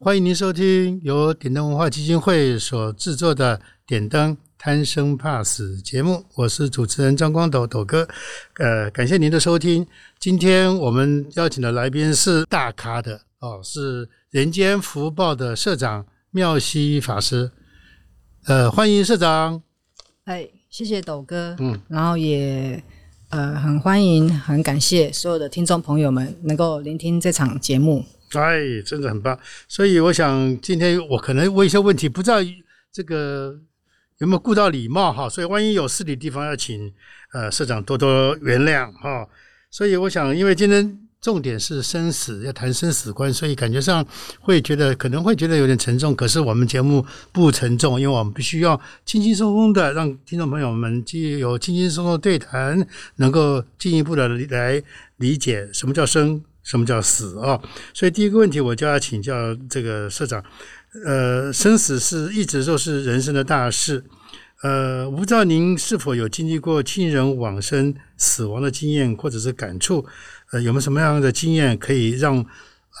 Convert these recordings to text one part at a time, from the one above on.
欢迎您收听由点灯文化基金会所制作的《点灯贪生怕死》节目，我是主持人张光斗斗哥。呃，感谢您的收听。今天我们邀请的来宾是大咖的哦，是人间福报的社长妙西法师。呃，欢迎社长。哎，谢谢斗哥。嗯，然后也呃很欢迎，很感谢所有的听众朋友们能够聆听这场节目。哎，真的很棒。所以我想今天我可能问一些问题，不知道这个有没有顾到礼貌哈。所以万一有失礼地方，要请呃社长多多原谅哈。所以我想，因为今天重点是生死，要谈生死观，所以感觉上会觉得可能会觉得有点沉重。可是我们节目不沉重，因为我们必须要轻轻松松的让听众朋友们既有轻轻松松对谈，能够进一步的来理解什么叫生。什么叫死啊？所以第一个问题，我就要请教这个社长。呃，生死是一直都是人生的大事。呃，我不知道您是否有经历过亲人往生、死亡的经验，或者是感触？呃，有没有什么样的经验可以让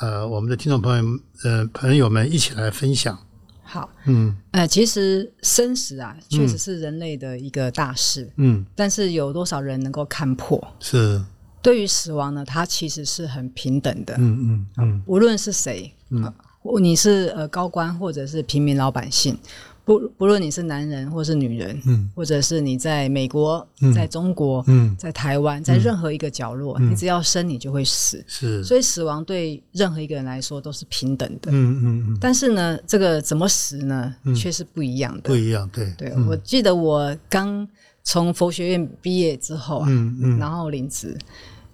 呃我们的听众朋友呃朋友们一起来分享？好，嗯，呃，其实生死啊，确实是人类的一个大事。嗯，但是有多少人能够看破？是。对于死亡呢，它其实是很平等的。嗯嗯嗯，无论是谁，嗯，你是呃高官或者是平民老百姓，不不论你是男人或是女人，嗯，或者是你在美国、在中国、嗯，在台湾，在任何一个角落，你只要生，你就会死。是，所以死亡对任何一个人来说都是平等的。嗯嗯嗯。但是呢，这个怎么死呢，却是不一样的。不一样，对。对，我记得我刚。从佛学院毕业之后啊，嗯嗯然后领职，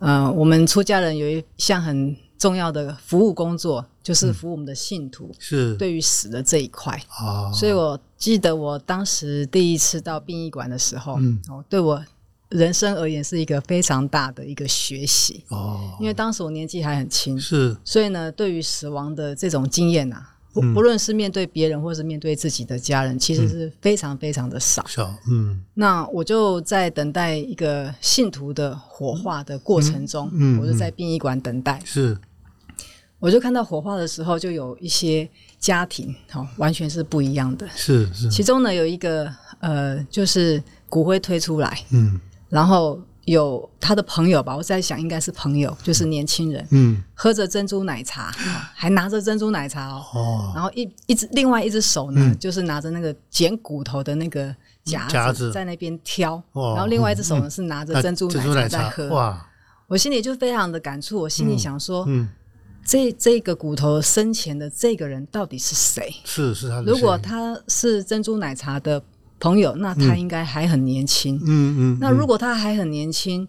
嗯，我们出家人有一项很重要的服务工作，就是服务我们的信徒，是。对于死的这一块。啊。所以我记得我当时第一次到殡仪馆的时候，哦，对我人生而言是一个非常大的一个学习。哦，因为当时我年纪还很轻，是，所以呢，对于死亡的这种经验呐。不不论是面对别人，或是面对自己的家人，其实是非常非常的少。少，嗯。那我就在等待一个信徒的火化的过程中，我就在殡仪馆等待。是。我就看到火化的时候，就有一些家庭，哦，完全是不一样的。是是。其中呢，有一个呃，就是骨灰推出来，嗯，然后。有他的朋友吧，我在想应该是朋友，就是年轻人，嗯，喝着珍珠奶茶，还拿着珍珠奶茶哦，然后一一只另外一只手呢，就是拿着那个捡骨头的那个夹子，在那边挑，然后另外一只手呢是拿着珍珠奶茶在喝，哇！我心里就非常的感触，我心里想说，嗯，这这个骨头生前的这个人到底是谁？是是他，如果他是珍珠奶茶的。朋友，那他应该还很年轻。嗯嗯。那如果他还很年轻，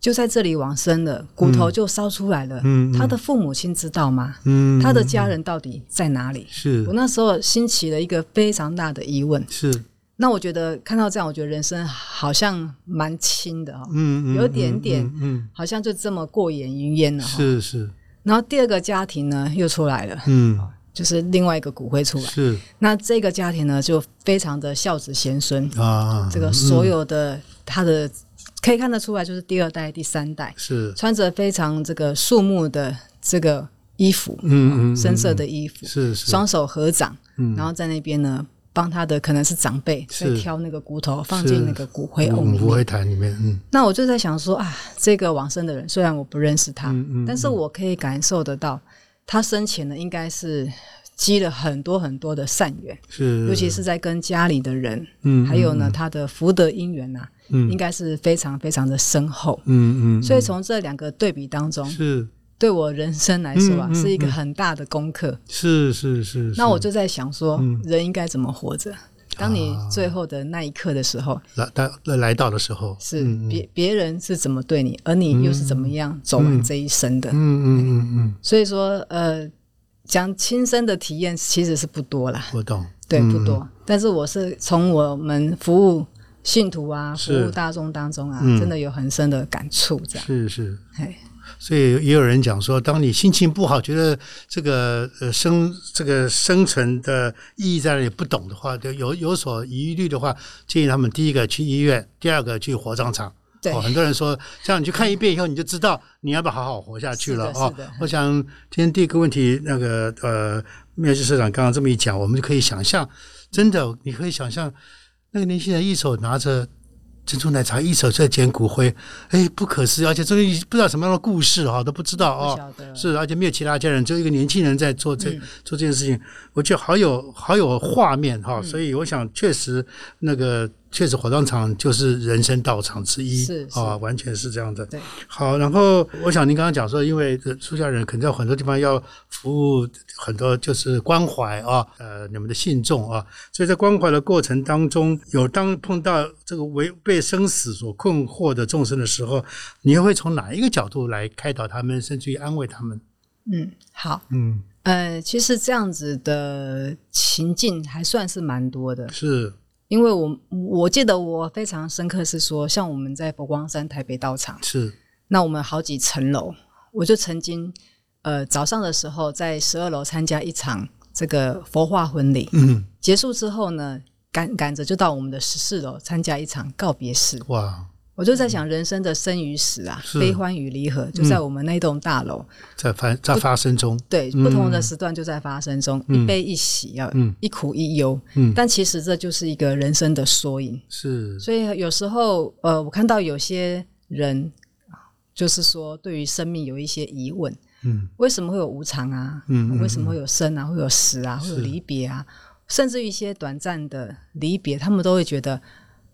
就在这里往生了，骨头就烧出来了。嗯。他的父母亲知道吗？嗯。他的家人到底在哪里？是我那时候兴起了一个非常大的疑问。是。那我觉得看到这样，我觉得人生好像蛮轻的哈。嗯嗯。有点点，嗯，好像就这么过眼云烟了。是是。然后第二个家庭呢，又出来了。嗯。就是另外一个骨灰出来，是那这个家庭呢，就非常的孝子贤孙啊。这个所有的他的可以看得出来，就是第二代、第三代是穿着非常这个肃穆的这个衣服，嗯嗯，深色的衣服是双手合掌，嗯，然后在那边呢帮他的可能是长辈在挑那个骨头放进那个骨灰瓮里面，骨灰坛里面。嗯，那我就在想说啊，这个往生的人虽然我不认识他，嗯但是我可以感受得到。他生前呢，应该是积了很多很多的善缘，是，尤其是在跟家里的人，嗯，还有呢，他的福德因缘呐，嗯，应该是非常非常的深厚，嗯嗯，所以从这两个对比当中，是，对我人生来说啊，是一个很大的功课，是是是，那我就在想说，人应该怎么活着？当你最后的那一刻的时候，来到来到的时候，是别别人是怎么对你，而你又是怎么样走完这一生的？嗯嗯嗯嗯。所以说，呃，讲亲身的体验其实是不多啦，不懂，对，不多。但是我是从我们服务信徒啊，服务大众当中啊，真的有很深的感触，这样是是，哎。所以也有人讲说，当你心情不好，觉得这个呃生这个生存的意义在那里不懂的话，就有有所疑虑的话，建议他们第一个去医院，第二个去火葬场。对，很多人说，这样你去看一遍以后，你就知道你要不要好好活下去了啊。我想今天第一个问题，那个呃，妙基社长刚刚这么一讲，我们就可以想象，真的你可以想象，那个年轻人一手拿着。珍珠奶茶一手在捡骨灰，哎，不可思议！而且这个不知道什么样的故事哈，都不知道啊。是，而且没有其他家人，只有一个年轻人在做这做这件事情，我觉得好有好有画面哈。所以我想，确实那个。确实，火葬场就是人生道场之一，是啊，完全是这样的。对，好，然后我想您刚刚讲说，因为出家人可能在很多地方要服务很多，就是关怀啊，呃，你们的信众啊，所以在关怀的过程当中，有当碰到这个为被生死所困惑的众生的时候，你又会从哪一个角度来开导他们，甚至于安慰他们？嗯，好，嗯，呃，其实这样子的情境还算是蛮多的，是。因为我我记得我非常深刻是说，像我们在佛光山台北道场是，那我们好几层楼，我就曾经呃早上的时候在十二楼参加一场这个佛化婚礼，嗯，结束之后呢，赶赶着就到我们的十四楼参加一场告别式，哇。我就在想人生的生与死啊，悲欢与离合，就在我们那栋大楼在发在发生中。对，不同的时段就在发生中，一悲一喜，要一苦一忧。嗯，但其实这就是一个人生的缩影。是，所以有时候，呃，我看到有些人，就是说对于生命有一些疑问。嗯，为什么会有无常啊？嗯，为什么会有生啊？会有死啊？会有离别啊？甚至一些短暂的离别，他们都会觉得。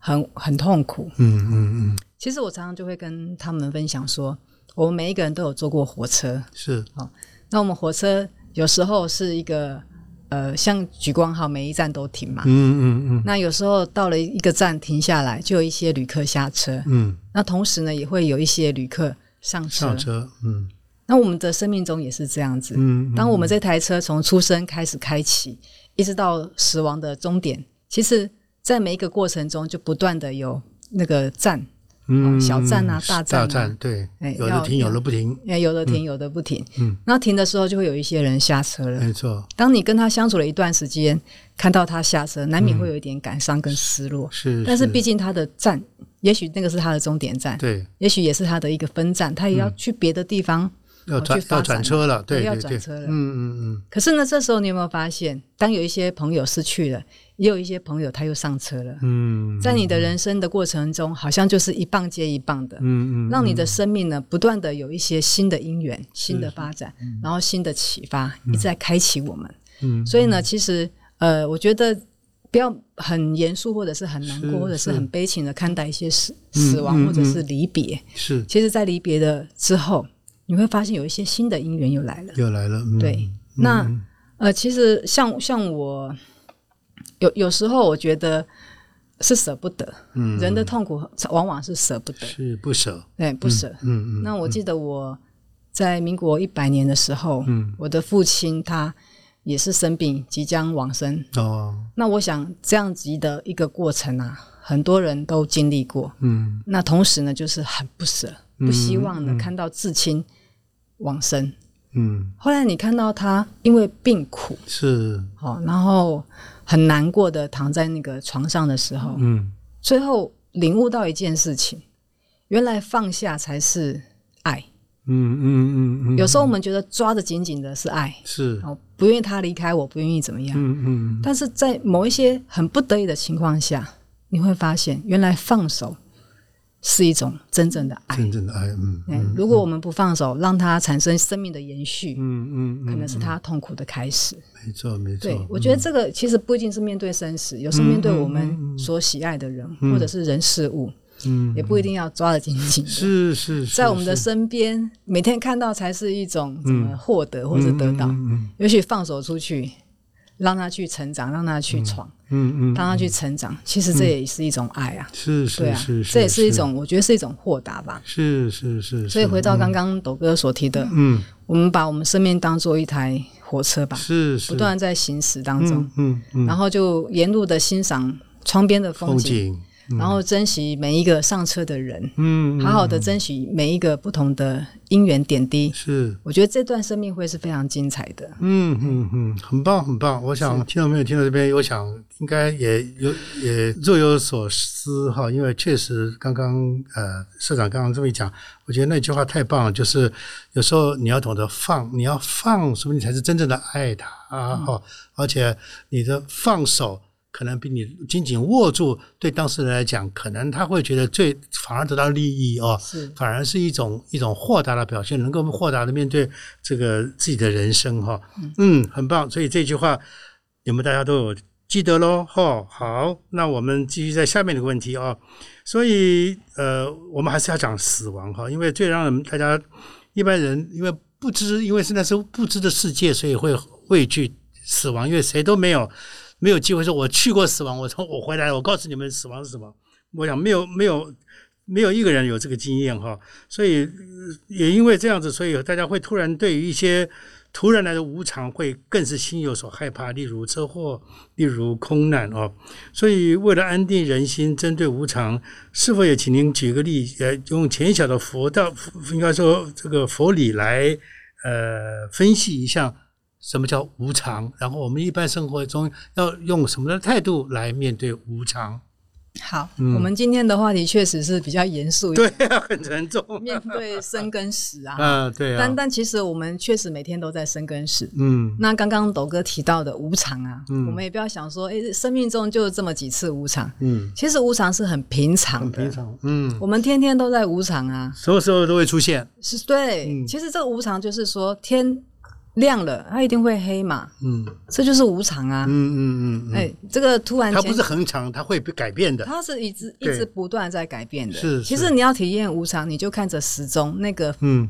很很痛苦，嗯嗯嗯。其实我常常就会跟他们分享说，我们每一个人都有坐过火车，是哦。那我们火车有时候是一个呃，像莒光号，每一站都停嘛，嗯嗯嗯。那有时候到了一个站停下来，就有一些旅客下车，嗯。那同时呢，也会有一些旅客上车，上车，嗯。那我们的生命中也是这样子，嗯。当我们这台车从出生开始开启，一直到死亡的终点，其实。在每一个过程中，就不断的有那个站，嗯，小站啊，大站，大站，对，哎，有的停，有的不停，哎，有的停，有的不停，嗯，那停的时候就会有一些人下车了，没错。当你跟他相处了一段时间，看到他下车，难免会有一点感伤跟失落，是。但是毕竟他的站，也许那个是他的终点站，对，也许也是他的一个分站，他也要去别的地方。要转要转车了，对要转车了。嗯嗯嗯。可是呢，这时候你有没有发现，当有一些朋友失去了，也有一些朋友他又上车了。嗯。在你的人生的过程中，好像就是一棒接一棒的。嗯嗯。让你的生命呢，不断的有一些新的因缘、新的发展，然后新的启发，一直在开启我们。嗯。所以呢，其实呃，我觉得不要很严肃，或者是很难过，或者是很悲情的看待一些死死亡，或者是离别。是。其实，在离别的之后。你会发现有一些新的因缘又来了，又来了。对，那呃，其实像像我有有时候我觉得是舍不得，嗯，人的痛苦往往是舍不得，是不舍，对，不舍。嗯嗯。那我记得我在民国一百年的时候，嗯，我的父亲他也是生病，即将往生。哦。那我想这样子的一个过程啊，很多人都经历过。嗯。那同时呢，就是很不舍。不希望呢看到至亲往生，嗯，后来你看到他因为病苦是好，然后很难过的躺在那个床上的时候，嗯，最后领悟到一件事情，原来放下才是爱，嗯嗯嗯嗯，有时候我们觉得抓的紧紧的是爱，是。哦，不愿意他离开我，不愿意怎么样，嗯嗯，但是在某一些很不得已的情况下，你会发现原来放手。是一种真正的爱，真正的爱。嗯，如果我们不放手，让它产生生命的延续，嗯嗯，可能是他痛苦的开始。没错，没错。对，我觉得这个其实不一定是面对生死，有时候面对我们所喜爱的人或者是人事物，嗯，也不一定要抓得紧紧。是是，在我们的身边，每天看到才是一种怎么获得或者得到。嗯也许放手出去。让他去成长，让他去闯，嗯嗯，让他去成长，其实这也是一种爱啊，是是是，这也是一种，我觉得是一种豁达吧，是是是。所以回到刚刚斗哥所提的，嗯，我们把我们生命当做一台火车吧，是是。不断在行驶当中，嗯嗯，然后就沿路的欣赏窗边的风风，景，然后珍惜每一个上车的人，嗯，好好的珍惜每一个不同的因缘点滴。是，我觉得这段生命会是非常精彩的。嗯嗯嗯，很棒很棒。我想听到朋友听到这边，我想应该也有也若有所思哈，因为确实刚刚呃社长刚刚这么一讲，我觉得那句话太棒了，就是有时候你要懂得放，你要放，说不定才是真正的爱他啊哈，而且你的放手。可能比你紧紧握住，对当事人来讲，可能他会觉得最反而得到利益哦，是反而是一种一种豁达的表现，能够豁达的面对这个自己的人生哈，嗯，很棒。所以这句话你们大家都有记得喽哈。好，那我们继续在下面的问题啊。所以呃，我们还是要讲死亡哈，因为最让人大家一般人因为不知，因为现在是不知的世界，所以会畏惧死亡，因为谁都没有。没有机会说，我去过死亡，我从我回来，我告诉你们死亡是什么。我想没有没有没有一个人有这个经验哈，所以也因为这样子，所以大家会突然对于一些突然来的无常，会更是心有所害怕。例如车祸，例如空难哦。所以为了安定人心，针对无常，是否也请您举个例，呃，用浅小的佛道，应该说这个佛理来呃分析一下。什么叫无常？然后我们一般生活中要用什么的态度来面对无常？好，我们今天的话题确实是比较严肃，对啊，很沉重。面对生跟死啊，啊，对啊。但但其实我们确实每天都在生跟死。嗯。那刚刚斗哥提到的无常啊，嗯我们也不要想说，哎，生命中就这么几次无常。嗯。其实无常是很平常的。很平常。嗯。我们天天都在无常啊。什么时候都会出现。是对。其实这个无常就是说天。亮了，它一定会黑嘛？嗯，这就是无常啊。嗯嗯嗯。哎，这个突然它不是恒常，它会改变的。它是一直一直不断在改变的。是。其实你要体验无常，你就看着时钟那个嗯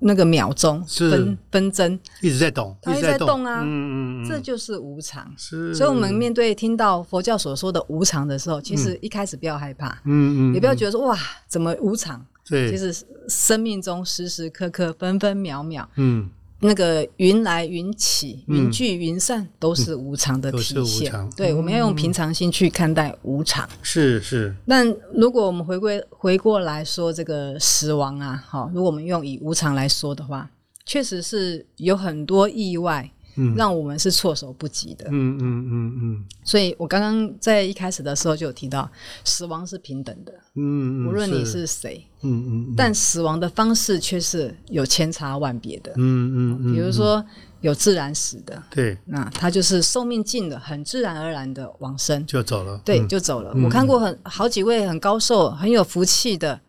那个秒钟分分针一直在动，它一直在动啊。嗯嗯嗯。这就是无常。是。所以我们面对听到佛教所说的无常的时候，其实一开始不要害怕。嗯嗯。也不要觉得说哇，怎么无常？对。其实生命中时时刻刻分分秒秒。嗯。那个云来云起，云聚云散，都是无常的体现。对，我们要用平常心去看待无常。是是。但如果我们回归回过来说这个死亡啊，好，如果我们用以无常来说的话，确实是有很多意外。让我们是措手不及的。嗯嗯嗯嗯。所以我刚刚在一开始的时候就有提到，死亡是平等的。嗯无论你是谁。嗯嗯。但死亡的方式却是有千差万别的。嗯嗯嗯。比如说有自然死的。对。那他就是寿命尽了，很自然而然的往生就走了。对，就走了。我看过很好几位很高寿、很有福气的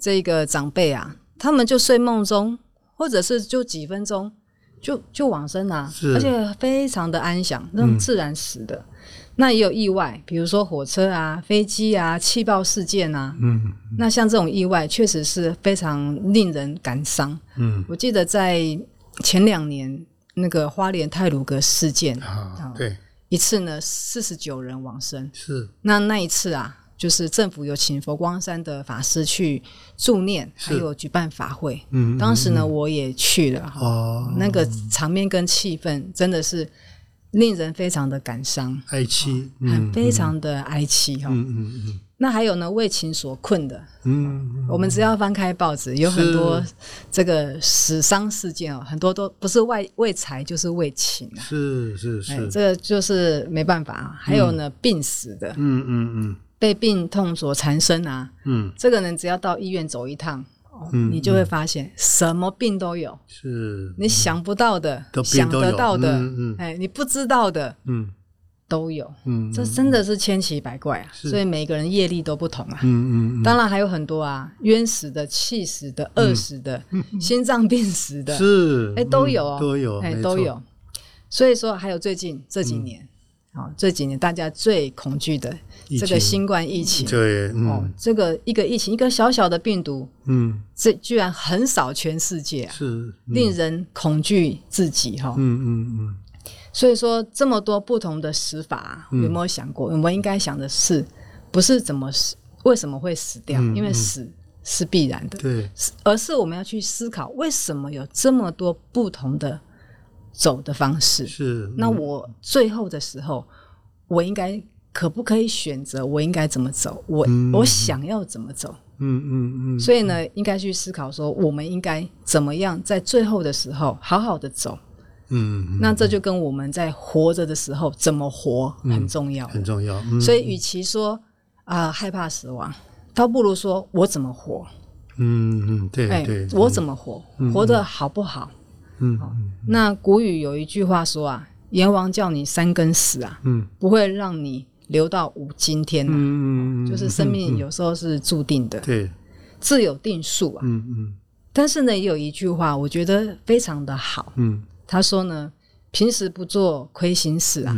这个长辈啊，他们就睡梦中，或者是就几分钟。就就往生啊，而且非常的安详，那种自然死的。那也有意外，比如说火车啊、飞机啊、气爆事件啊。嗯，那像这种意外，确实是非常令人感伤。嗯，我记得在前两年那个花莲泰鲁格事件啊，对，一次呢四十九人往生。是，那那一次啊。就是政府有请佛光山的法师去助念，还有举办法会。嗯，当时呢，我也去了。哦，那个场面跟气氛真的是令人非常的感伤、哀戚，很非常的哀戚哈。嗯嗯嗯。那还有呢，为情所困的。嗯。我们只要翻开报纸，有很多这个死伤事件哦，很多都不是为为财，就是为情啊。是是是。这个就是没办法。还有呢，病死的。嗯嗯嗯。被病痛所缠身啊，嗯，这个人只要到医院走一趟，嗯，你就会发现什么病都有，是。你想不到的，想得到的，嗯哎，你不知道的，嗯，都有，嗯，这真的是千奇百怪啊，所以每个人业力都不同啊，嗯嗯，当然还有很多啊，冤死的、气死的、饿死的、心脏病死的，是，哎，都有哦，都有，哎，都有，所以说还有最近这几年。哦，这几年大家最恐惧的这个新冠疫情，对，哦，这个一个疫情，一个小小的病毒，嗯，这居然横扫全世界啊，是令人恐惧自己哈。嗯嗯嗯。所以说，这么多不同的死法，有没有想过？我们应该想的是，不是怎么死，为什么会死掉？因为死是必然的，对，而是我们要去思考，为什么有这么多不同的走的方式。是，那我最后的时候，我应该可不可以选择我应该怎么走？我我想要怎么走？嗯嗯嗯。所以呢，应该去思考说，我们应该怎么样在最后的时候好好的走。嗯，那这就跟我们在活着的时候怎么活很重要，很重要。所以，与其说啊害怕死亡，倒不如说我怎么活。嗯嗯，对对，我怎么活，活得好不好？嗯，那古语有一句话说啊，阎王叫你三更死啊，嗯，不会让你留到五今天。就是生命有时候是注定的，对，自有定数啊。嗯嗯。但是呢，也有一句话，我觉得非常的好。嗯。他说呢，平时不做亏心事啊，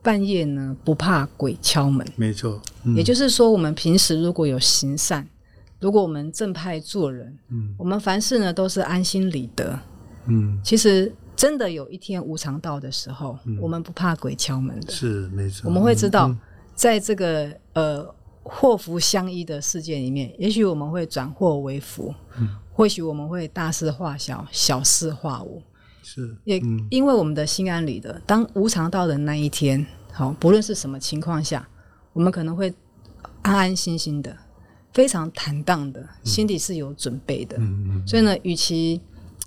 半夜呢不怕鬼敲门。没错，也就是说，我们平时如果有行善，如果我们正派做人，嗯，我们凡事呢都是安心理得，嗯，其实真的有一天无常到的时候，我们不怕鬼敲门的，是没错。我们会知道，在这个呃祸福相依的世界里面，也许我们会转祸为福，嗯，或许我们会大事化小，小事化无。是，也因为我们的心安理得，当无常到的那一天，好，不论是什么情况下，我们可能会安安心心的，非常坦荡的，心里是有准备的。嗯。所以呢，与其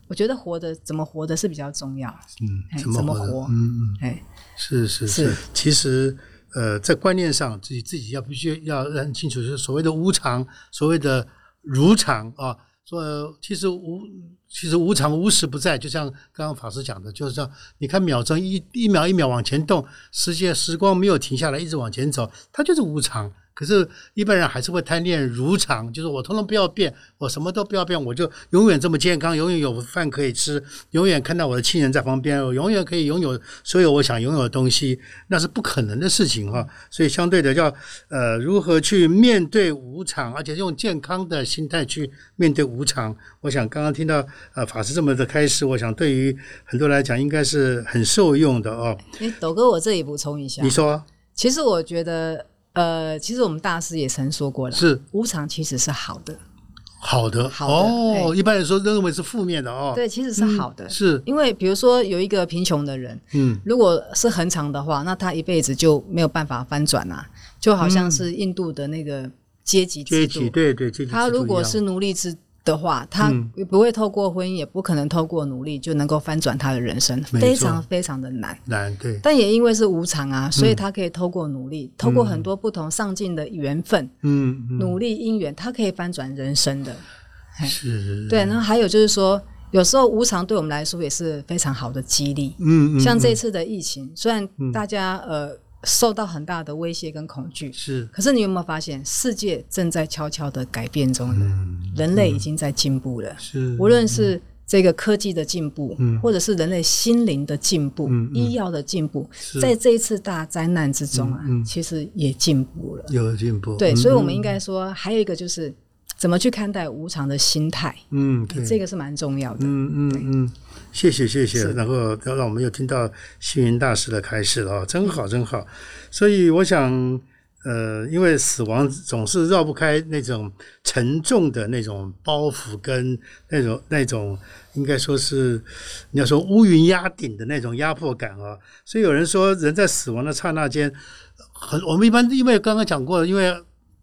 我觉得活的怎么活的是比较重要。嗯，怎么活？嗯嗯，哎，是是是，其实呃，在观念上，自己自己要必须要认清楚，就是所谓的无常，所谓的如常啊。说其实无，其实无常无时不在，就像刚刚法师讲的，就是说，你看秒针一一秒一秒往前动，时间时光没有停下来，一直往前走，它就是无常。可是，一般人还是会贪恋如常，就是我通通不要变，我什么都不要变，我就永远这么健康，永远有饭可以吃，永远看到我的亲人在旁边，我永远可以拥有所有我想拥有的东西，那是不可能的事情哈。所以，相对的，要呃如何去面对无常，而且用健康的心态去面对无常。我想刚刚听到呃法师这么的开始，我想对于很多来讲应该是很受用的哦。哎，斗哥，我这里补充一下，你说，其实我觉得。呃，其实我们大师也曾说过了，是。无常其实是好的，好的，好的哦。一般来说认为是负面的哦，对，其实是好的，是。因为比如说有一个贫穷的人，嗯，如果是恒常的话，那他一辈子就没有办法翻转啊，就好像是印度的那个阶级阶级，对对阶级，他如果是奴隶制。的话，他不会透过婚姻，也不可能透过努力就能够翻转他的人生，非常非常的难。难对，但也因为是无常啊，所以他可以透过努力，透过很多不同上进的缘分，嗯，努力因缘，他可以翻转人生的。是，对。然后还有就是说，有时候无常对我们来说也是非常好的激励。嗯，像这次的疫情，虽然大家呃。受到很大的威胁跟恐惧，是。可是你有没有发现，世界正在悄悄的改变中呢？人类已经在进步了。是。无论是这个科技的进步，或者是人类心灵的进步、医药的进步，在这一次大灾难之中啊，其实也进步了。有进步。对，所以我们应该说，还有一个就是怎么去看待无常的心态。嗯，这个是蛮重要的。嗯嗯嗯。谢谢谢谢，然后让我们又听到星云大师的开示了啊，真好真好。所以我想，呃，因为死亡总是绕不开那种沉重的那种包袱跟那种那种，应该说是你要说乌云压顶的那种压迫感啊。所以有人说，人在死亡的刹那间，很我们一般因为刚刚讲过，因为。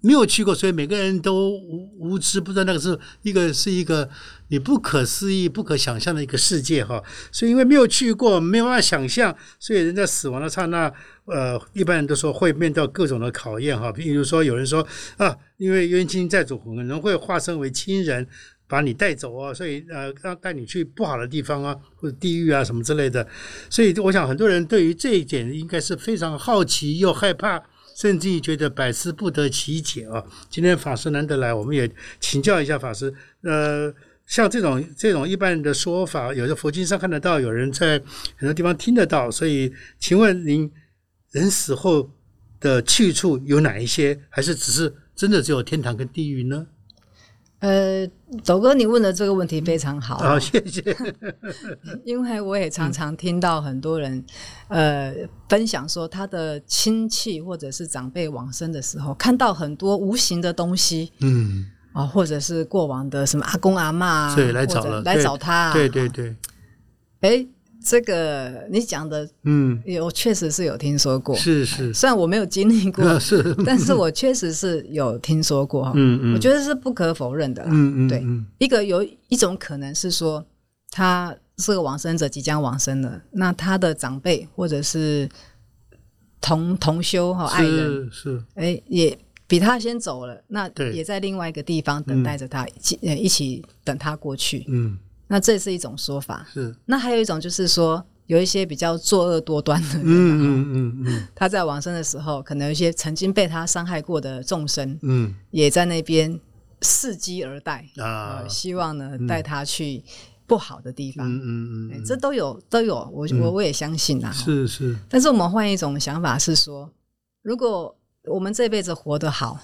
没有去过，所以每个人都无无知，不知道那个是一个是一个你不可思议、不可想象的一个世界哈。所以因为没有去过，没有办法想象，所以人在死亡的刹那，呃，一般人都说会面对各种的考验哈。比如说有人说啊，因为冤亲债主可能会化身为亲人把你带走啊，所以呃，让带你去不好的地方啊，或者地狱啊什么之类的。所以我想很多人对于这一点应该是非常好奇又害怕。甚至于觉得百思不得其解啊！今天法师难得来，我们也请教一下法师。呃，像这种这种一般人的说法，有的佛经上看得到，有人在很多地方听得到。所以，请问您，人死后的去处有哪一些？还是只是真的只有天堂跟地狱呢？呃，斗哥，你问的这个问题非常好，好，谢谢。因为我也常常听到很多人呃分享说，他的亲戚或者是长辈往生的时候，看到很多无形的东西，嗯，啊，或者是过往的什么阿公阿妈，对，来找了，来找他，对对对。哎，这个你讲的，嗯，有确实是有听说过，是是，虽然我没有经历过，是，但是我确实是有听说过哈，嗯嗯，我觉得是不可否认的，嗯嗯，对，一个有一种可能是说他是个往生者即将往生了，那他的长辈或者是同同修哈爱人是，哎也比他先走了，那也在另外一个地方等待着他，一一起等他过去，嗯。那这是一种说法，是。那还有一种就是说，有一些比较作恶多端的人，嗯嗯嗯嗯，他在往生的时候，可能有一些曾经被他伤害过的众生，嗯，也在那边伺机而待啊，希望呢带他去不好的地方，嗯嗯嗯，这都有都有，我我我也相信啊，是是。但是我们换一种想法是说，如果我们这辈子活得好，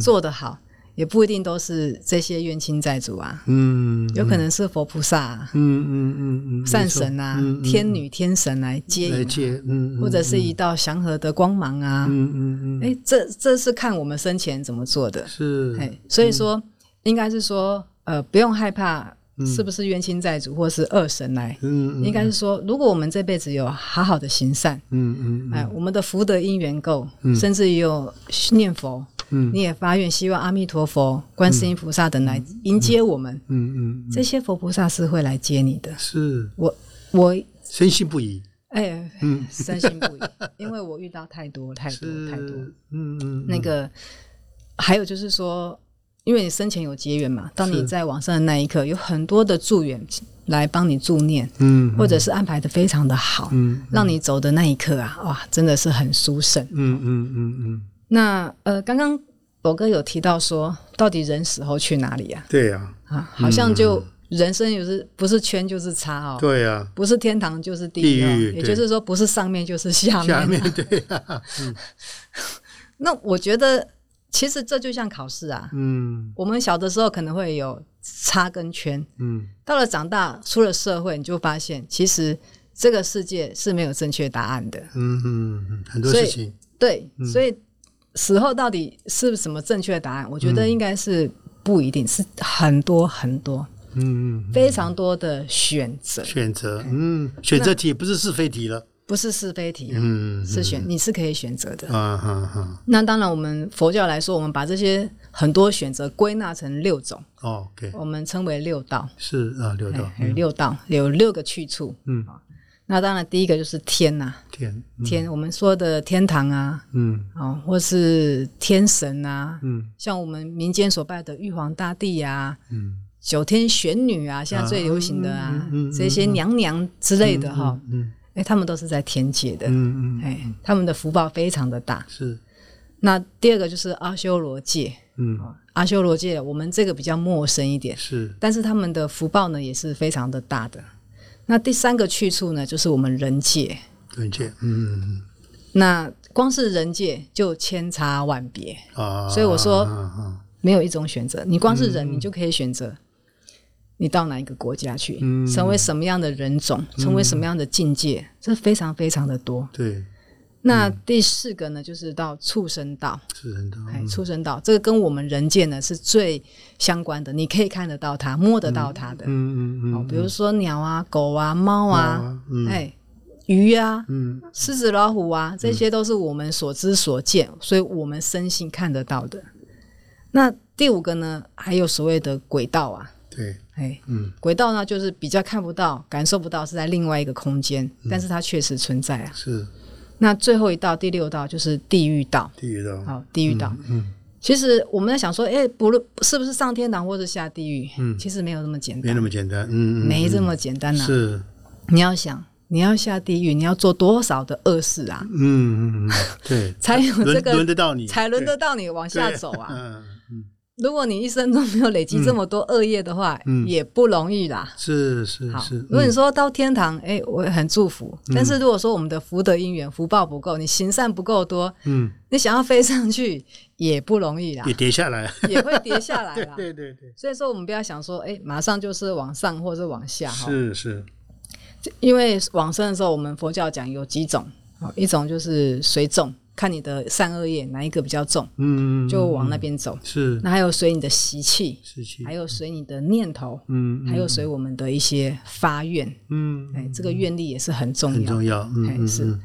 做得好。也不一定都是这些冤亲债主啊，嗯，有可能是佛菩萨，嗯嗯嗯嗯，善神啊，天女天神来接来接，嗯，或者是一道祥和的光芒啊，嗯嗯嗯，哎，这这是看我们生前怎么做的，是，哎，所以说应该是说，呃，不用害怕是不是冤亲债主或是恶神来，嗯，应该是说，如果我们这辈子有好好的行善，嗯嗯，哎，我们的福德因缘够，甚至有念佛。嗯，你也发愿，希望阿弥陀佛、观世音菩萨等来迎接我们。嗯嗯，这些佛菩萨是会来接你的。是，我我深信不疑。哎，嗯，深信不疑，因为我遇到太多太多太多。嗯嗯，那个还有就是说，因为你生前有结缘嘛，当你在往生的那一刻，有很多的助缘来帮你助念，嗯，或者是安排的非常的好，嗯，让你走的那一刻啊，哇，真的是很殊胜。嗯嗯嗯嗯。那呃，刚刚宝哥有提到说，到底人死后去哪里呀？对呀，啊，好像就人生有是不是圈就是叉哦？对呀，不是天堂就是地狱，也就是说不是上面就是下面。下面对呀。那我觉得其实这就像考试啊，嗯，我们小的时候可能会有叉跟圈，嗯，到了长大出了社会，你就发现其实这个世界是没有正确答案的。嗯嗯，很多事情对，所以。死后到底是什么正确答案？我觉得应该是不一定是很多很多，嗯嗯，非常多的选择，选择，嗯，选择题不是是非题了，不是是非题，嗯，是选，你是可以选择的，啊哈哈。那当然，我们佛教来说，我们把这些很多选择归纳成六种，哦，OK，我们称为六道，是啊，六道，有六道，有六个去处，嗯。那当然，第一个就是天呐，天天，我们说的天堂啊，嗯，哦，或是天神啊，嗯，像我们民间所拜的玉皇大帝呀，嗯，九天玄女啊，现在最流行的啊，这些娘娘之类的哈，嗯，哎，他们都是在天界的，嗯嗯，哎，他们的福报非常的大，是。那第二个就是阿修罗界，嗯，阿修罗界我们这个比较陌生一点，是，但是他们的福报呢也是非常的大的。那第三个去处呢，就是我们人界。人界，嗯。那光是人界就千差万别啊，所以我说没有一种选择。你光是人，你就可以选择你到哪一个国家去，成为什么样的人种，成为什么样的境界，这非常非常的多。对。那第四个呢，就是到畜生道。畜生道，哎，畜生道，这个跟我们人界呢是最相关的，你可以看得到它，摸得到它的。嗯嗯嗯。哦，比如说鸟啊、狗啊、猫啊，哎，鱼啊，嗯，狮子、老虎啊，这些都是我们所知所见，所以我们深信看得到的。那第五个呢，还有所谓的轨道啊。对。哎，嗯，轨道呢，就是比较看不到、感受不到，是在另外一个空间，但是它确实存在啊。是。那最后一道第六道就是地狱道。地狱道，好，地狱道。嗯，其实我们在想说，哎，不论是不是上天堂或者下地狱，嗯，其实没有那么简单，没那么简单，嗯，没这么简单呐。是，你要想，你要下地狱，你要做多少的恶事啊？嗯嗯嗯，对，才有这个轮得到你，才轮得到你往下走啊。如果你一生中没有累积这么多恶业的话，也不容易啦。是是是。如果你说到天堂，哎，我很祝福。但是如果说我们的福德因缘、福报不够，你行善不够多，嗯，你想要飞上去也不容易啦。也跌下来，也会跌下来啦。对对对。所以说，我们不要想说，哎，马上就是往上或者往下哈。是是。因为往生的时候，我们佛教讲有几种，一种就是随众。看你的善恶业哪一个比较重，嗯，就往那边走。是，那还有随你的习气，习气，还有随你的念头，嗯，还有随我们的一些发愿，嗯，哎，这个愿力也是很重要，很重要，嗯，是。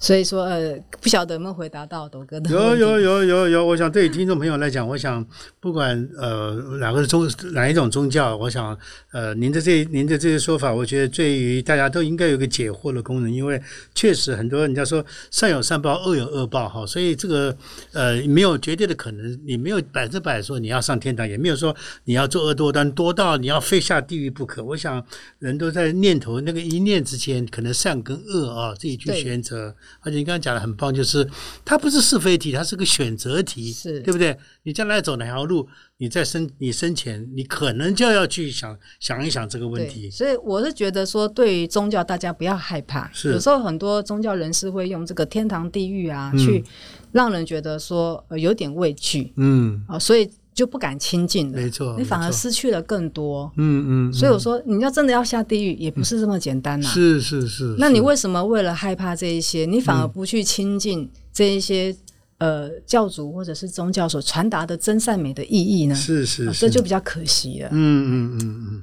所以说，呃，不晓得有没有回答到董哥的？有有有有有，我想对于听众朋友来讲，我想不管呃哪个宗哪一种宗教，我想呃您的这您的这些说法，我觉得对于大家都应该有个解惑的功能，因为确实很多人家说善有善报，恶有恶报哈，所以这个呃没有绝对的可能，你没有百分之百说你要上天堂，也没有说你要做恶多端多到你要非下地狱不可。我想人都在念头那个一念之间，可能善跟恶啊自己去选择。而且你刚刚讲的很棒，就是它不是是非题，它是个选择题，是对不对？你将来走哪条路，你在生你生前，你可能就要去想想一想这个问题。所以我是觉得说，对于宗教，大家不要害怕。是有时候很多宗教人士会用这个天堂地狱啊，去让人觉得说有点畏惧。嗯啊，所以。就不敢亲近了，没错，你反而失去了更多。嗯嗯，所以我说，你要真的要下地狱，也不是这么简单呐。是是是。那你为什么为了害怕这一些，你反而不去亲近这一些呃教主或者是宗教所传达的真善美的意义呢？是是，这就比较可惜了。嗯嗯嗯嗯。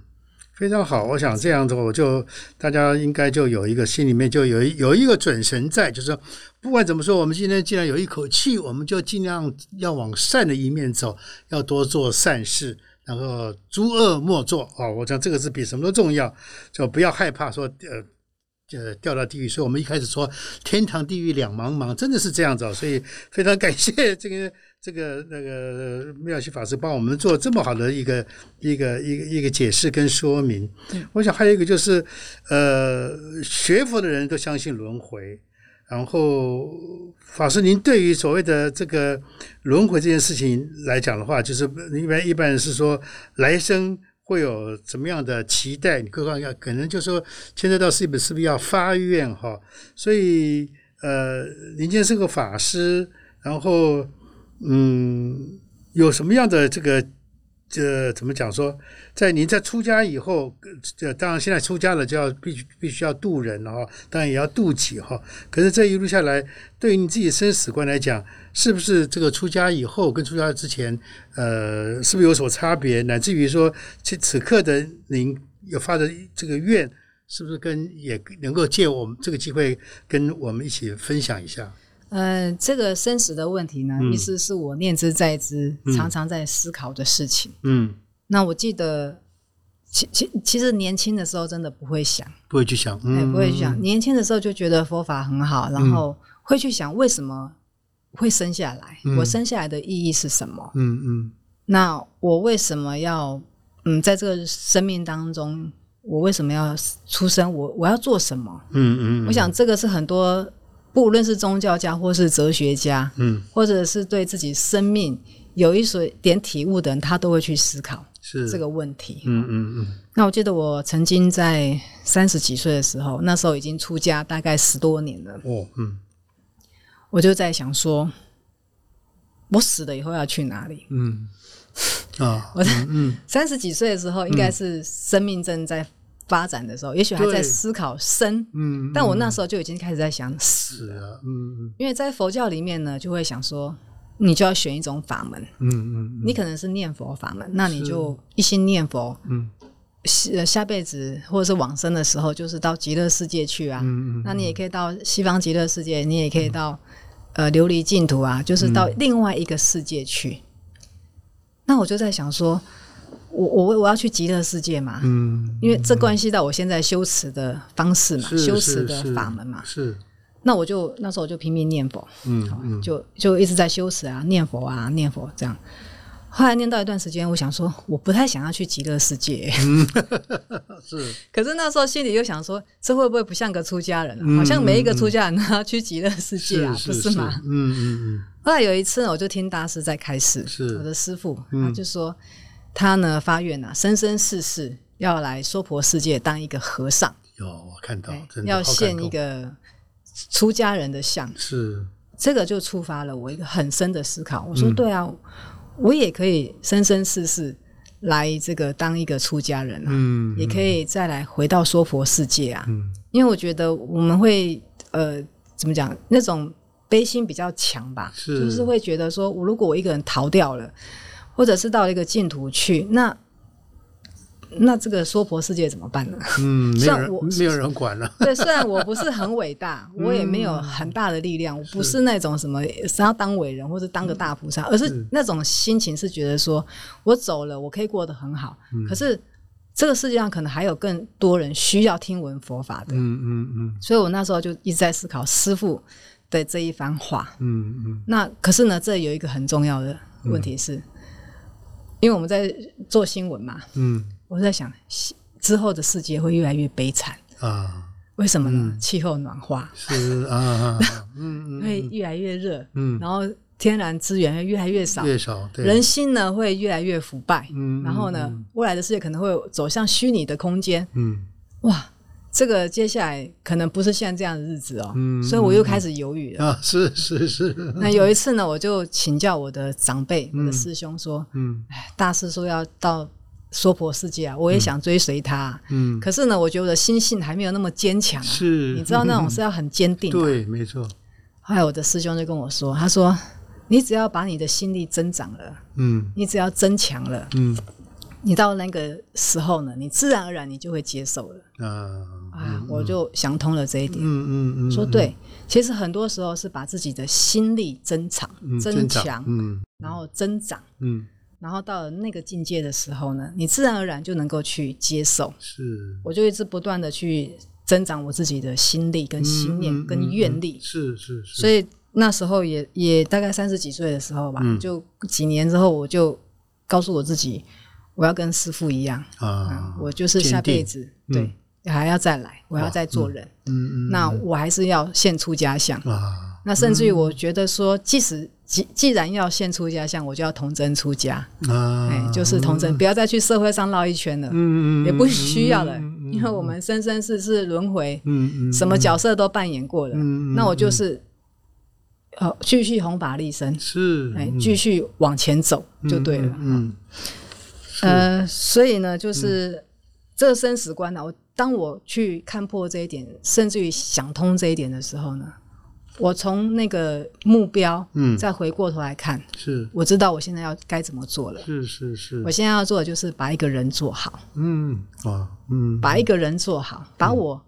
非常好，我想这样子，我就大家应该就有一个心里面就有有一个准神在，就是不管怎么说，我们今天既然有一口气，我们就尽量要往善的一面走，要多做善事，然后诸恶莫作啊！我讲这个是比什么都重要，就不要害怕说呃。呃，掉到地狱，所以我们一开始说天堂地狱两茫茫，真的是这样子哦，所以非常感谢这个这个那个妙西法师帮我们做这么好的一个一个一个一个解释跟说明。我想还有一个就是，呃，学佛的人都相信轮回，然后法师您对于所谓的这个轮回这件事情来讲的话，就是一般一般人是说来生。会有怎么样的期待？你各方要可能就说牵涉到是不是不是要发愿哈？所以呃，您今天是个法师，然后嗯，有什么样的这个这怎么讲说？在您在出家以后，这当然现在出家了就要必须必须要渡人了哈，当然也要渡己哈。可是这一路下来，对于你自己生死观来讲。是不是这个出家以后跟出家之前，呃，是不是有所差别？乃至于说，此此刻的您有发的这个愿，是不是跟也能够借我们这个机会跟我们一起分享一下？呃，这个生死的问题呢，意思是我念之在之，常常在思考的事情。嗯，那我记得，其其其实年轻的时候真的不会想，不会去想，哎，不会去想。年轻的时候就觉得佛法很好，然后会去想为什么。会生下来，我生下来的意义是什么？嗯嗯。那我为什么要嗯在这个生命当中，我为什么要出生？我我要做什么？嗯嗯。我想这个是很多不论是宗教家或是哲学家，嗯，或者是对自己生命有一所点体悟的人，他都会去思考是这个问题。嗯嗯嗯。那我记得我曾经在三十几岁的时候，那时候已经出家大概十多年了。哦，嗯。我就在想说，我死了以后要去哪里？嗯，啊，我在三十几岁的时候，应该是生命正在发展的时候，也许还在思考生，嗯，但我那时候就已经开始在想死了，嗯，因为在佛教里面呢，就会想说，你就要选一种法门，嗯嗯，你可能是念佛法门，那你就一心念佛，嗯。下下辈子或者是往生的时候，就是到极乐世界去啊。嗯嗯。那你也可以到西方极乐世界，你也可以到呃琉璃净土啊，就是到另外一个世界去。那我就在想说，我我我要去极乐世界嘛？嗯。因为这关系到我现在修持的方式嘛，修持的法门嘛。是。那我就那时候我就拼命念佛，嗯嗯，就就一直在修持啊，念佛啊，念佛这样。后来念到一段时间，我想说，我不太想要去极乐世界。是，可是那时候心里又想说，这会不会不像个出家人？好像每一个出家人都要去极乐世界啊，不是吗？嗯嗯嗯。后来有一次，我就听大师在开示，我的师傅，他就说，他呢发愿啊，生生世世要来娑婆世界当一个和尚。有，我看到，要现一个出家人的像。是，这个就触发了我一个很深的思考。我说，对啊。我也可以生生世世来这个当一个出家人啊，也可以再来回到娑婆世界啊。因为我觉得我们会呃怎么讲那种悲心比较强吧，是就是会觉得说，我如果我一个人逃掉了，或者是到了一个净土去，那那这个娑婆世界怎么办呢？嗯，没有人虽然我没有人管了，对，虽然我不是很伟大，我也没有很大的力量，我不是那种什么想要当伟人或者当个大菩萨，而是那种心情是觉得说我走了，我可以过得很好。可是这个世界上可能还有更多人需要听闻佛法的，嗯嗯嗯。所以我那时候就一直在思考师傅的这一番话。嗯嗯。那可是呢，这有一个很重要的问题是，因为我们在做新闻嘛，嗯。我在想之后的世界会越来越悲惨，啊，为什么呢？气候暖化。是啊 嗯会越来越热，嗯，然后天然资源会越来越少，越少，对，人心呢会越来越腐败，嗯，然后呢，未来的世界可能会走向虚拟的空间，嗯。哇！这个接下来可能不是现在这样的日子哦，嗯所以我又开始犹豫了。啊，是是是，那有一次呢，我就请教我的长辈、我的师兄说：“嗯。哎，大师说要到娑婆世界啊，我也想追随他。啊、嗯，可是呢，我觉得我的心性还没有那么坚强啊。是，你知道那种是要很坚定的。对，没错，后来我的师兄就跟我说：“他说你只要把你的心力增长了，嗯。你只要增强了，嗯你到那个时候呢，你自然而然你就会接受了。”啊，啊，我就想通了这一点。嗯嗯嗯，说对，其实很多时候是把自己的心力增长、嗯增强，嗯然后增长，嗯，然后到了那个境界的时候呢，你自然而然就能够去接受。是，我就一直不断的去增长我自己的心力、跟心念、跟愿力。是是是，所以那时候也也大概三十几岁的时候吧，就几年之后，我就告诉我自己，我要跟师傅一样，啊，我就是下辈子对还要再来，我要再做人。嗯嗯那我还是要献出家相。啊，那甚至于我觉得说，即使既既然要献出家相，我就要童真出家，啊，哎，就是童真，不要再去社会上绕一圈了，嗯嗯，也不需要了，因为我们生生世世轮回，嗯嗯，什么角色都扮演过了，嗯嗯那我就是呃继续弘法利生，是，哎，继续往前走就对了。嗯呃，所以呢，就是这个生死观呢，我当我去看破这一点，甚至于想通这一点的时候呢，我从那个目标，嗯。再回过头来看，是。我知道我现在要该怎么做了。是是是。我，现在要做的就是把一个人做好，嗯啊嗯。把一个人做好，把我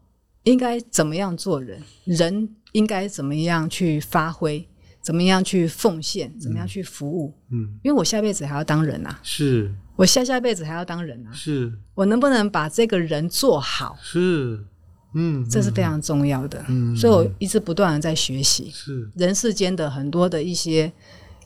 应该怎么样做人，人应该怎么样去发挥，怎么样去奉献，怎么样去服务。嗯。因为我下辈子还要当人啊，是我下下辈子还要当人啊，是。我能不能把这个人做好，是，嗯，这是非常重要的。嗯。所以我一直不断的在学习是。人世间的很多的一些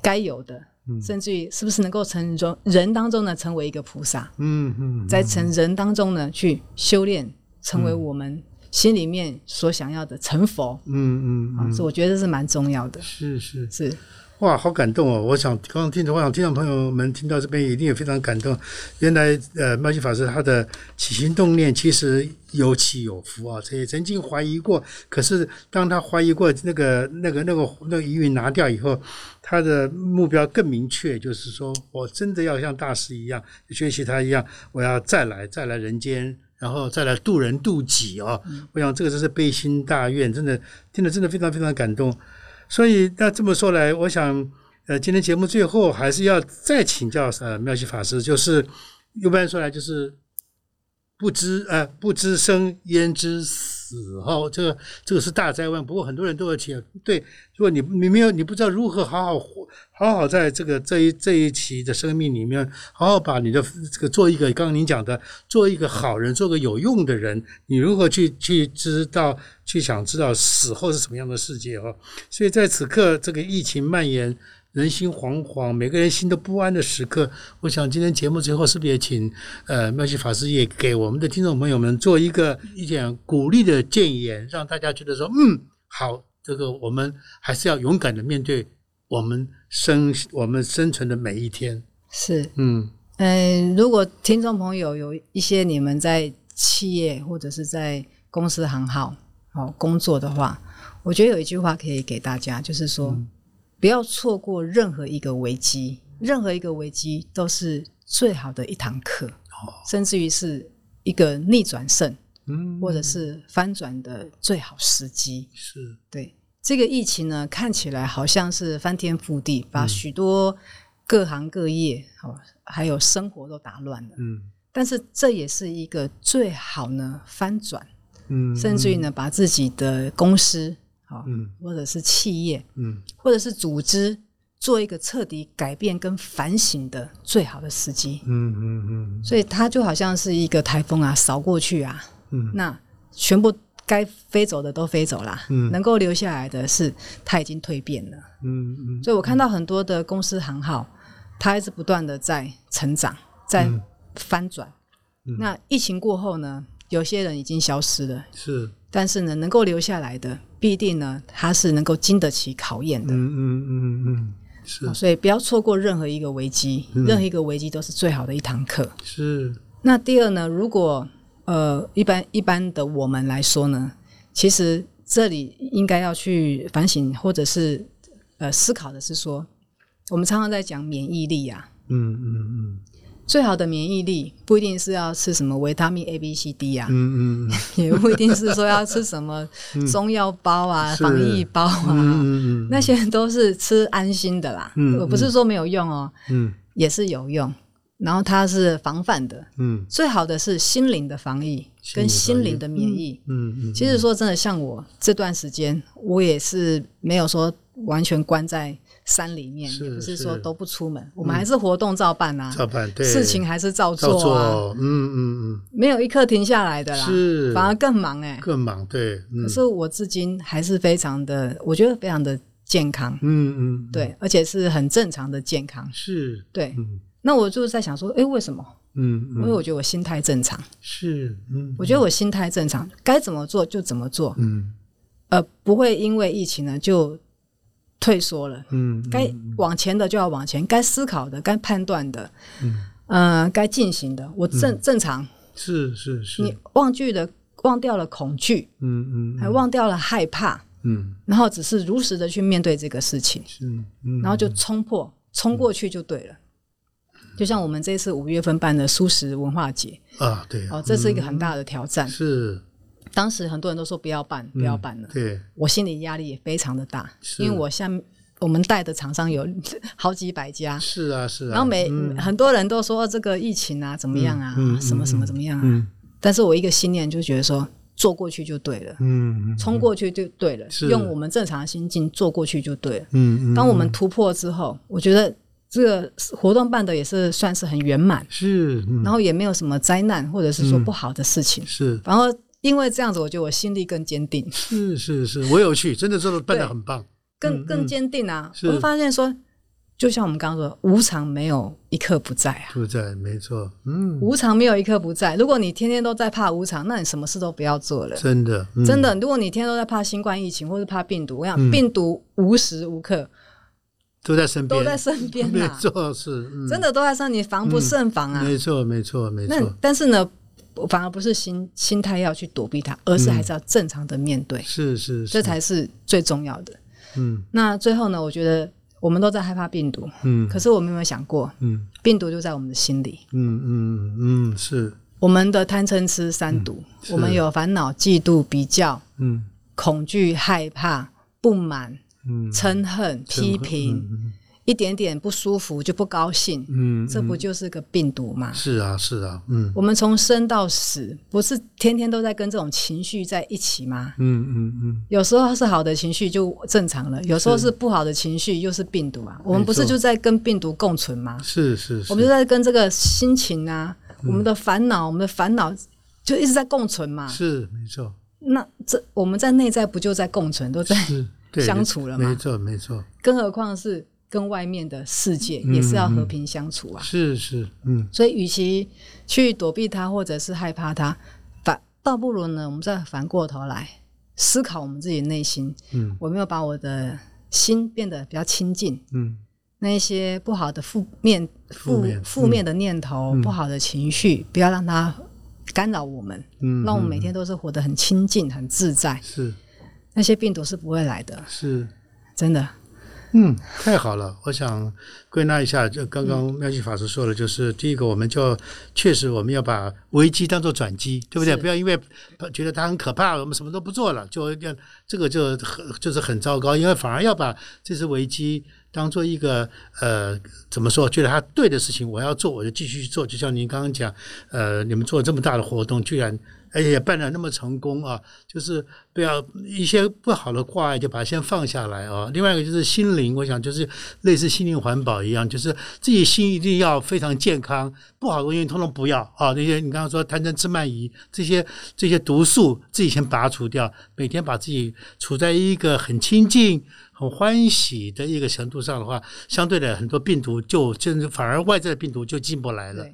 该有的，嗯。甚至于是不是能够成中人当中呢成为一个菩萨，嗯嗯在成人当中呢去修炼，成为我们心里面所想要的成佛。嗯嗯啊，所以我觉得这是蛮重要的。是是。是，哇，好感动哦！我想刚刚听众，我想听众朋友们听到这边一定也非常感动。原来呃，妙心法师他的起心动念其实有起有伏啊，这也曾经怀疑过。可是当他怀疑过那个那个那个那个疑云拿掉以后，他的目标更明确，就是说我真的要像大师一样学习他一样，我要再来再来人间。然后再来渡人渡己哦，我想这个真是悲心大愿，真的听得真的非常非常感动。所以那这么说来，我想，呃，今天节目最后还是要再请教呃妙西法师，就是一般说来就是不知呃不知生焉知死死哈、这个这个是大灾问。不过很多人都会提，对，如果你你没有你不知道如何好好活，好好在这个这一这一期的生命里面，好好把你的这个做一个刚刚您讲的，做一个好人，做个有用的人，你如何去去知道去想知道死后是什么样的世界哦？所以在此刻这个疫情蔓延。人心惶惶，每个人心都不安的时刻，我想今天节目最后是不是也请呃妙西法师也给我们的听众朋友们做一个一点鼓励的建言，让大家觉得说，嗯，好，这个我们还是要勇敢的面对我们生我们生存的每一天。是，嗯。嗯、如果听众朋友有一些你们在企业或者是在公司行号哦工作的话，我觉得有一句话可以给大家，就是说，不要错过任何一个危机，任何一个危机都是最好的一堂课，甚至于是一个逆转胜嗯，或者是翻转的最好时机。是。对，这个疫情呢，看起来好像是翻天覆地，把许多各行各业哦，还有生活都打乱了。嗯，但是这也是一个最好呢翻转，嗯，甚至于呢，把自己的公司，好，嗯，或者是企业，嗯，或者是组织，做一个彻底改变跟反省的最好的时机。嗯嗯嗯。所以它就好像是一个台风啊，扫过去啊，嗯，那全部。该飞走的都飞走了，能够留下来的是它已经蜕变了。嗯嗯，所以我看到很多的公司行号，它一直不断的在成长，在翻转。那疫情过后呢，有些人已经消失了，是，但是呢，能够留下来的，必定呢，它是能够经得起考验的。嗯嗯嗯嗯，是，所以不要错过任何一个危机，任何一个危机都是最好的一堂课。是。那第二呢，如果呃，一般一般的我们来说呢，其实这里应该要去反省，或者是呃思考的是说，我们常常在讲免疫力啊，嗯嗯嗯，最好的免疫力不一定是要吃什么维他命 A、B、C、D 啊，嗯嗯，也不一定是说要吃什么 中药包啊、防疫包啊，那些都是吃安心的啦，嗯，不是说没有用哦，嗯，也是有用。然后它是防范的，嗯，最好的是心灵的防疫跟心灵的免疫，嗯嗯。其实说真的，像我这段时间，我也是没有说完全关在山里面，也不是说都不出门，我们还是活动照办啊，照办，对，事情还是照做啊，嗯嗯嗯，没有一刻停下来的啦，是，反而更忙哎，更忙，对。可是我至今还是非常的，我觉得非常的健康，嗯嗯，对，而且是很正常的健康，是，对。那我就是在想说，哎，为什么？嗯，因为我觉得我心态正常。是，嗯，我觉得我心态正常，该怎么做就怎么做。嗯，呃，不会因为疫情呢就退缩了。嗯，该往前的就要往前，该思考的、该判断的，嗯，呃，该进行的，我正正常。是是是。你忘记了，忘掉了恐惧。嗯嗯。还忘掉了害怕。嗯。然后只是如实的去面对这个事情。是。然后就冲破，冲过去就对了。就像我们这次五月份办的素食文化节啊，对，哦，这是一个很大的挑战。是，当时很多人都说不要办，不要办了。对，我心里压力也非常的大，因为我下我们带的厂商有 好几百家。是啊，是啊。然后每很多人都说这个疫情啊怎么样啊，什么什么怎么样啊。但是我一个信念就觉得说，做过去就对了，嗯，冲过去就对了，用我们正常的心境做过去就对了。嗯嗯。当我们突破之后，我觉得。这个活动办的也是算是很圆满，是，然后也没有什么灾难或者是说不好的事情，是。然后因为这样子，我觉得我心力更坚定。是是是，我有去，真的做的办的很棒，更更坚定啊！我会发现说，就像我们刚刚说，无常没有一刻不在啊，不在，没错，嗯，无常没有一刻不在。如果你天天都在怕无常，那你什么事都不要做了。真的，真的，如果你天天都在怕新冠疫情或者怕病毒，我想病毒无时无刻。都在身边，都在身边 没错，是真的都在身你防不胜防啊！没错，没错，没错。那但是呢，反而不是心心态要去躲避它，而是还是要正常的面对。是是，这才是最重要的。嗯，那最后呢，我觉得我们都在害怕病毒，嗯，可是我们有没有想过，嗯，病毒就在我们的心里，嗯嗯嗯，是。我们的贪嗔痴三毒，我们有烦恼、嫉妒、比较，嗯，恐惧、害怕、不满。嗯。嗔恨、批评，一点点不舒服就不高兴，嗯，这不就是个病毒吗？是啊，是啊，嗯，我们从生到死，不是天天都在跟这种情绪在一起吗？嗯嗯嗯，有时候是好的情绪就正常了，有时候是不好的情绪又是病毒啊。我们不是就在跟病毒共存吗？是是，我们就在跟这个心情啊，我们的烦恼，我们的烦恼就一直在共存嘛。是没错。那这我们在内在不就在共存，都在。相处了吗？没错，没错。更何况是跟外面的世界，也是要和平相处啊。是是，嗯。所以，与其去躲避它，或者是害怕它，反倒不如呢，我们再反过头来思考我们自己内心。嗯，我没有把我的心变得比较清净。嗯，那一些不好的负面、负负面的念头、不好的情绪，不要让它干扰我们。嗯，让我们每天都是活得很清净、很自在。是。那些病毒是不会来的，是，真的。嗯，太好了。我想归纳一下，就刚刚妙计法师说的，就是第一个，我们就确实我们要把危机当做转机，对不对？不要因为觉得它很可怕，我们什么都不做了，就要这个就很就是很糟糕。因为反而要把这次危机当做一个呃，怎么说？觉得它对的事情，我要做，我就继续去做。就像您刚刚讲，呃，你们做这么大的活动，居然。而且办的那么成功啊，就是不要一些不好的挂，就把它先放下来啊。另外一个就是心灵，我想就是类似心灵环保一样，就是自己心一定要非常健康，不好的东西通通不要啊。那些你刚刚说贪嗔痴慢疑这些这些毒素，自己先拔除掉。每天把自己处在一个很清净、很欢喜的一个程度上的话，相对的很多病毒就甚至反而外在的病毒就进不来了。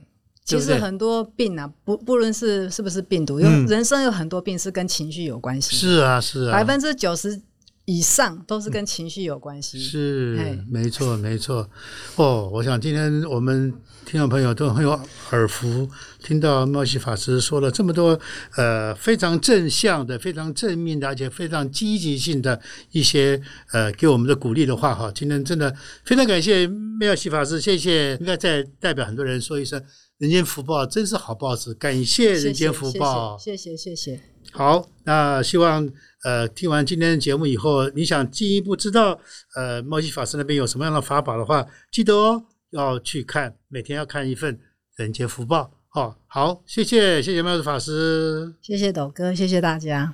其实很多病啊，不不论是是不是病毒，因为人生有很多病是跟情绪有关系。是啊，是啊，百分之九十以上都是跟情绪有关系。是，没错，没错。哦，我想今天我们听众朋友都很有耳福，听到妙西法师说了这么多，呃，非常正向的、非常正面的，而且非常积极性的一些呃给我们的鼓励的话哈。今天真的非常感谢妙西法师，谢谢。应该再代表很多人说一声。人间福报真是好报纸，感谢人间福报，谢谢谢谢。好，那希望呃听完今天的节目以后，你想进一步知道呃猫西法师那边有什么样的法宝的话，记得哦要去看，每天要看一份人间福报。哦，好，谢谢谢谢猫西法师，谢谢斗哥，谢谢大家。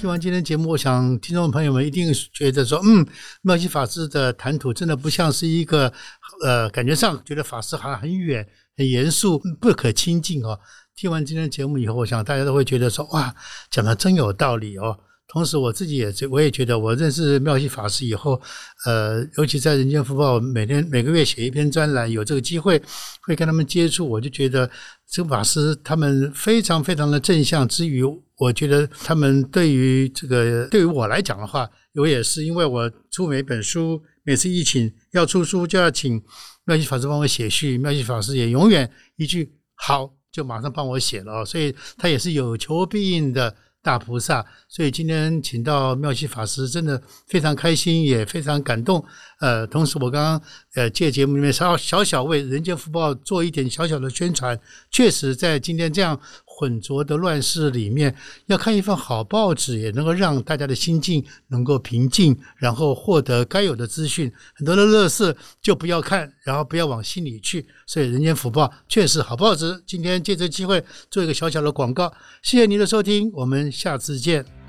听完今天节目，我想听众朋友们一定觉得说，嗯，妙西法师的谈吐真的不像是一个，呃，感觉上觉得法师好像很远、很严肃、不可亲近哦。听完今天节目以后，我想大家都会觉得说，哇，讲的真有道理哦。同时，我自己也我也觉得，我认识妙西法师以后，呃，尤其在《人间福报》每天每个月写一篇专栏，有这个机会会跟他们接触，我就觉得这个法师他们非常非常的正向之余。我觉得他们对于这个，对于我来讲的话，我也是因为我出每本书，每次一请要出书，就要请妙西法师帮我写序，妙西法师也永远一句好就马上帮我写了，所以他也是有求必应的。大菩萨，所以今天请到妙西法师，真的非常开心，也非常感动。呃，同时我刚刚呃借节目里面稍小小为人间福报做一点小小的宣传，确实在今天这样混浊的乱世里面，要看一份好报纸，也能够让大家的心境能够平静，然后获得该有的资讯。很多的乐事就不要看，然后不要往心里去。所以人间福报确实好报纸。今天借这机会做一个小小的广告，谢谢您的收听，我们下次见。